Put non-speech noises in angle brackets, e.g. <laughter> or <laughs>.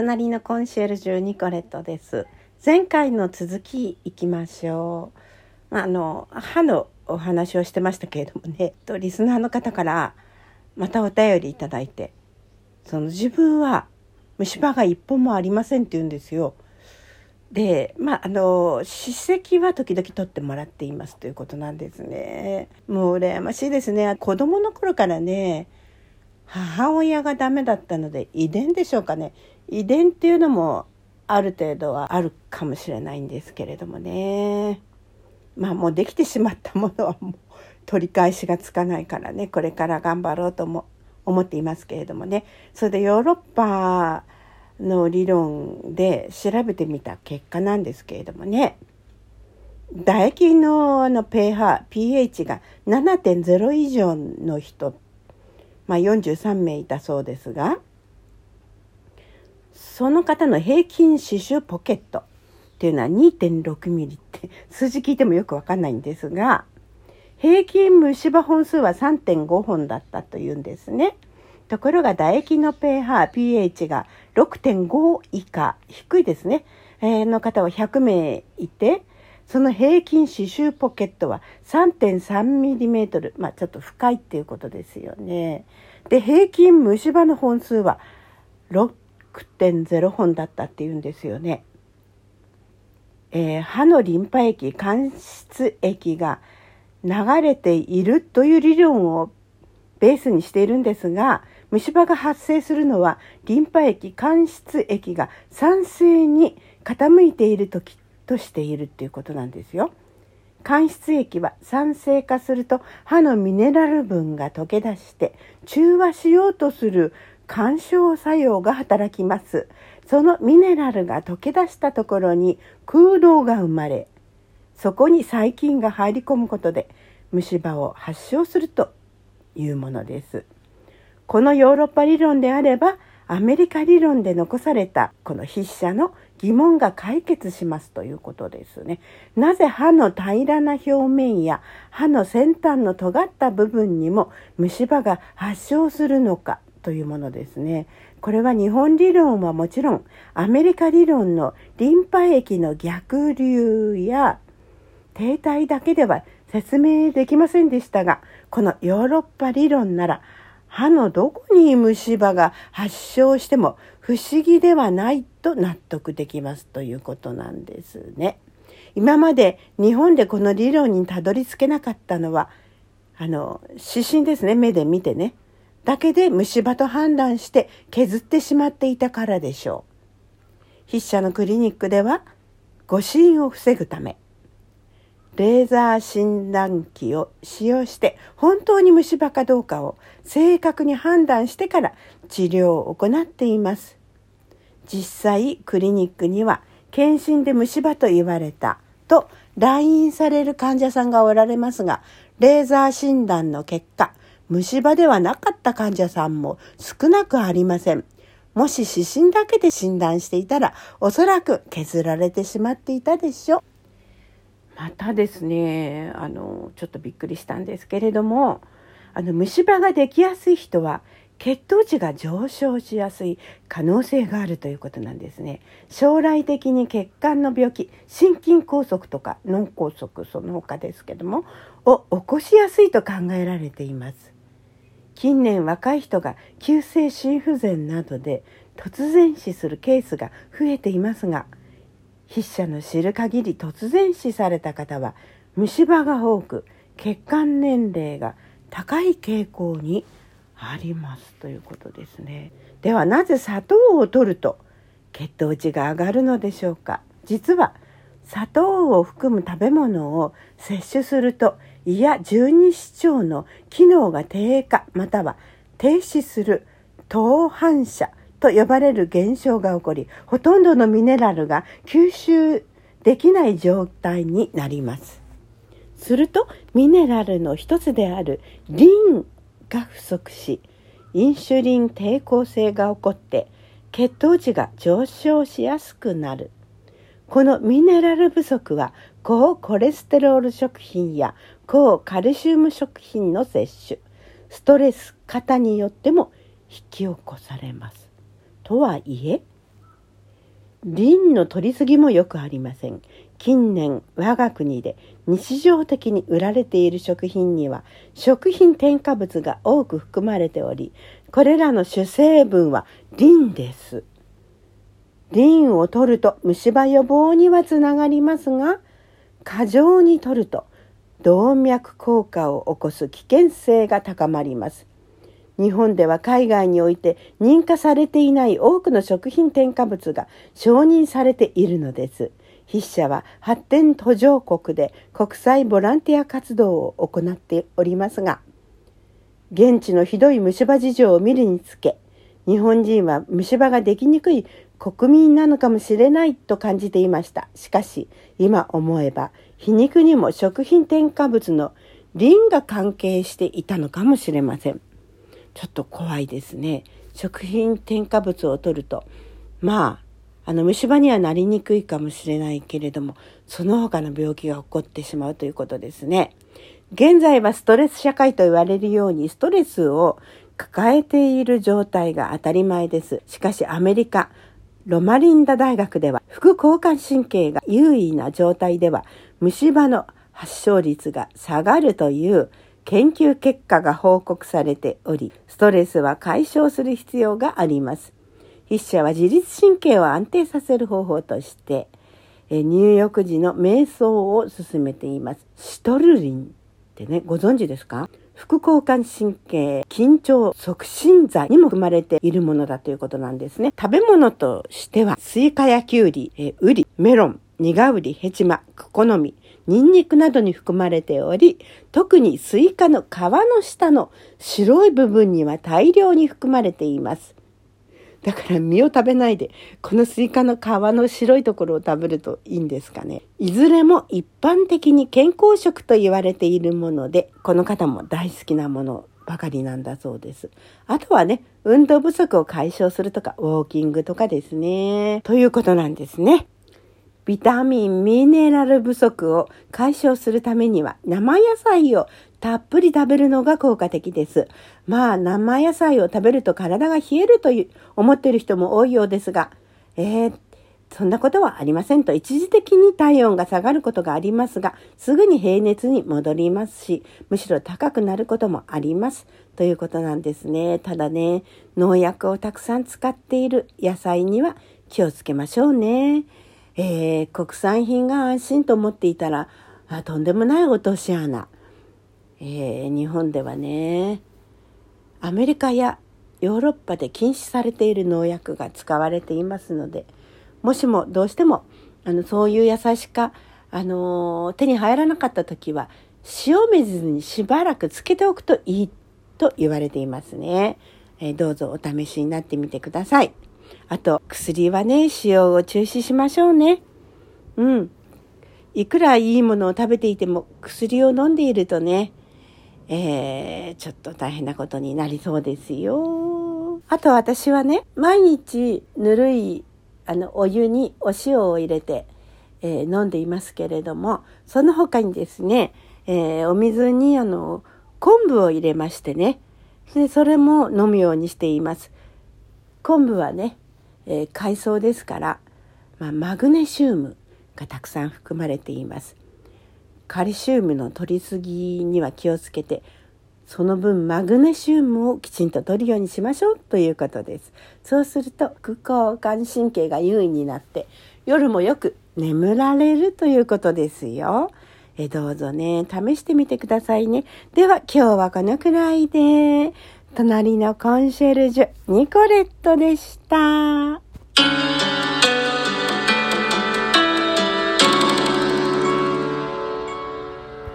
隣のコンシェルジュニコレットです。前回の続きいきましょう。あの歯のお話をしてましたけれどもねとリスナーの方からまたお便りいただいてその自分は虫歯が一本もありませんって言うんですよ。でまああの歯石は時々取ってもらっていますということなんですね。もう羨ましいですね。子供の頃からね母親がダメだったので遺伝でしょうかね。遺伝っていうのもある程度はあるかもしれないんですけれどもね。まあもうできてしまったものはもう取り返しがつかないからね。これから頑張ろうとも思っていますけれどもね。それでヨーロッパの理論で調べてみた結果なんですけれどもね。唾液のの pH, pH が7.0以上の人ってまあ、43名いたそうですがその方の平均歯周ポケットっていうのは2.6ミリって <laughs> 数字聞いてもよくわかんないんですが平均虫歯本数は3.5本だったというんですね。ところが唾液の pH、pH が6.5以下、低いですね、えー、の方は100名いて、その平均刺繍ポケットは 3.3mm、まあちょっと深いっていうことですよね。で、平均虫歯の本数は6.0本だったっていうんですよね。えー、歯のリンパ液、間質液が流れているという理論をベースにしているんですが、虫歯が発生するのはリンパ液、間質液が酸性に傾いている時としているっていうことなんですよ。間質液は酸性化すると歯のミネラル分が溶け出して中和しようとする干渉作用が働きます。そのミネラルが溶け出したところに空洞が生まれ、そこに細菌が入り込むことで虫歯を発症するというものです。このヨーロッパ理論であればアメリカ理論で残されたこの筆者の疑問が解決しますということですね。なぜ歯の平らな表面や歯の先端の尖った部分にも虫歯が発症するのかというものですね。これは日本理論はもちろんアメリカ理論のリンパ液の逆流や停滞だけでは説明できませんでしたがこのヨーロッパ理論なら歯のどこに虫歯が発症しても不思議ではないと納得できますということなんですね。今まで日本でこの理論にたどり着けなかったのはあの指針ですね目で見てねだけで虫歯と判断して削ってしまっていたからでしょう。筆者のクリニックでは誤診を防ぐためレーザー診断機を使用して本当に虫歯かどうかを正確に判断してから治療を行っています。実際クリニックには検診で虫歯と言われたと来院される患者さんがおられますがレーザー診断の結果虫歯ではなかった患者さんも少なくありません。もし指針だけで診断していたらおそらく削られてしまっていたでしょう。またですねあのちょっとびっくりしたんですけれどもあの虫歯ができやすい人は血糖値が上昇しやすい可能性があるということなんですね。将来的に血管の病気心筋梗塞とか脳梗塞その他ですけどもを起こしやすいと考えられています。近年若い人が急性心不全などで突然死するケースが増えていますが筆者の知る限り突然死された方は虫歯が多く血管年齢が高い傾向にありますということですね。ではなぜ砂糖を摂ると血糖値が上がるのでしょうか実は砂糖を含む食べ物を摂取すると胃や十二指腸の機能が低下または停止する糖反射と呼ばれる現象が起こりほとんどのミネラルが吸収できない状態になります。するとミネラルの一つであるリンが不足しインシュリン抵抗性が起こって血糖値が上昇しやすくなる。このミネラル不足は高コレステロール食品や高カルシウム食品の摂取。ストレス型によっても引き起こされます。とはいえリンの取りすぎもよくありません。近年我が国で日常的に売られている食品には食品添加物が多く含まれておりこれらの主成分はリンです。リンを取ると虫歯予防にはつながりますが過剰に取ると動脈硬化を起こす危険性が高まります。日本では海外において認可されていない多くの食品添加物が承認されているのです。筆者は発展途上国で国際ボランティア活動を行っておりますが、現地のひどい虫歯事情を見るにつけ、日本人は虫歯ができにくい国民なのかもしれないと感じていました。しかし、今思えば、皮肉にも食品添加物のリンが関係していたのかもしれません。ちょっと怖いですね。食品添加物を取ると、まあ、あの虫歯にはなりにくいかもしれないけれども、その他の病気が起こってしまうということですね。現在はストレス社会と言われるように、ストレスを抱えている状態が当たり前です。しかしアメリカ、ロマリンダ大学では副交感神経が優位な状態では虫歯の発症率が下がるという研究結果が報告されており、ストレスは解消する必要があります。筆者は自律神経を安定させる方法として、入浴時の瞑想を進めています。シトルリンってね、ご存知ですか？副交感神経緊張促進剤にも含まれているものだということなんですね。食べ物としては、スイカやキュウリ、えウリ、メロン、ニガウリ、ヘチマ、クコの実、ニンニクなどに含まれており、特にスイカの皮の下の白い部分には大量に含まれています。だから実を食べないで、このスイカの皮の白いところを食べるといいんですかね。いずれも一般的に健康食と言われているもので、この方も大好きなものばかりなんだそうです。あとはね、運動不足を解消するとか、ウォーキングとかですね。ということなんですね。ビタミン、ミネラル不足を解消するためには生野菜をたっぷり食べるのが効果的です。まあ生野菜を食べると体が冷えるという思っている人も多いようですが、えー、そんなことはありませんと一時的に体温が下がることがありますが、すぐに平熱に戻りますし、むしろ高くなることもあります。ということなんですね。ただね、農薬をたくさん使っている野菜には気をつけましょうね。えー、国産品が安心と思っていたら、あとんでもない落とし穴。えー、日本ではね、アメリカやヨーロッパで禁止されている農薬が使われていますので、もしもどうしてもあのそういう野菜しか、あのー、手に入らなかった時は塩水にしばらくつけておくといいと言われていますね。えー、どうぞお試しになってみてください。あと薬はね、使用を中止しましょうね。うん。いくらいいものを食べていても薬を飲んでいるとね、えー、ちょっと大変なことになりそうですよ。あと私はね、毎日ぬるいあのお湯にお塩を入れて、えー、飲んでいますけれども、その他にですね、えー、お水にあの昆布を入れましてね、でそれも飲むようにしています。昆布はね、えー、海藻ですから、まあ、マグネシウムがたくさん含まれています。カルシウムの取りすぎには気をつけてその分マグネシウムをきちんと取るようにしましょうということです。そうすると副交感神経が優位になって夜もよく眠られるということですよ。えどうぞね、試してみてくださいね。では今日はこのくらいで、隣のコンシェルジュ、ニコレットでした。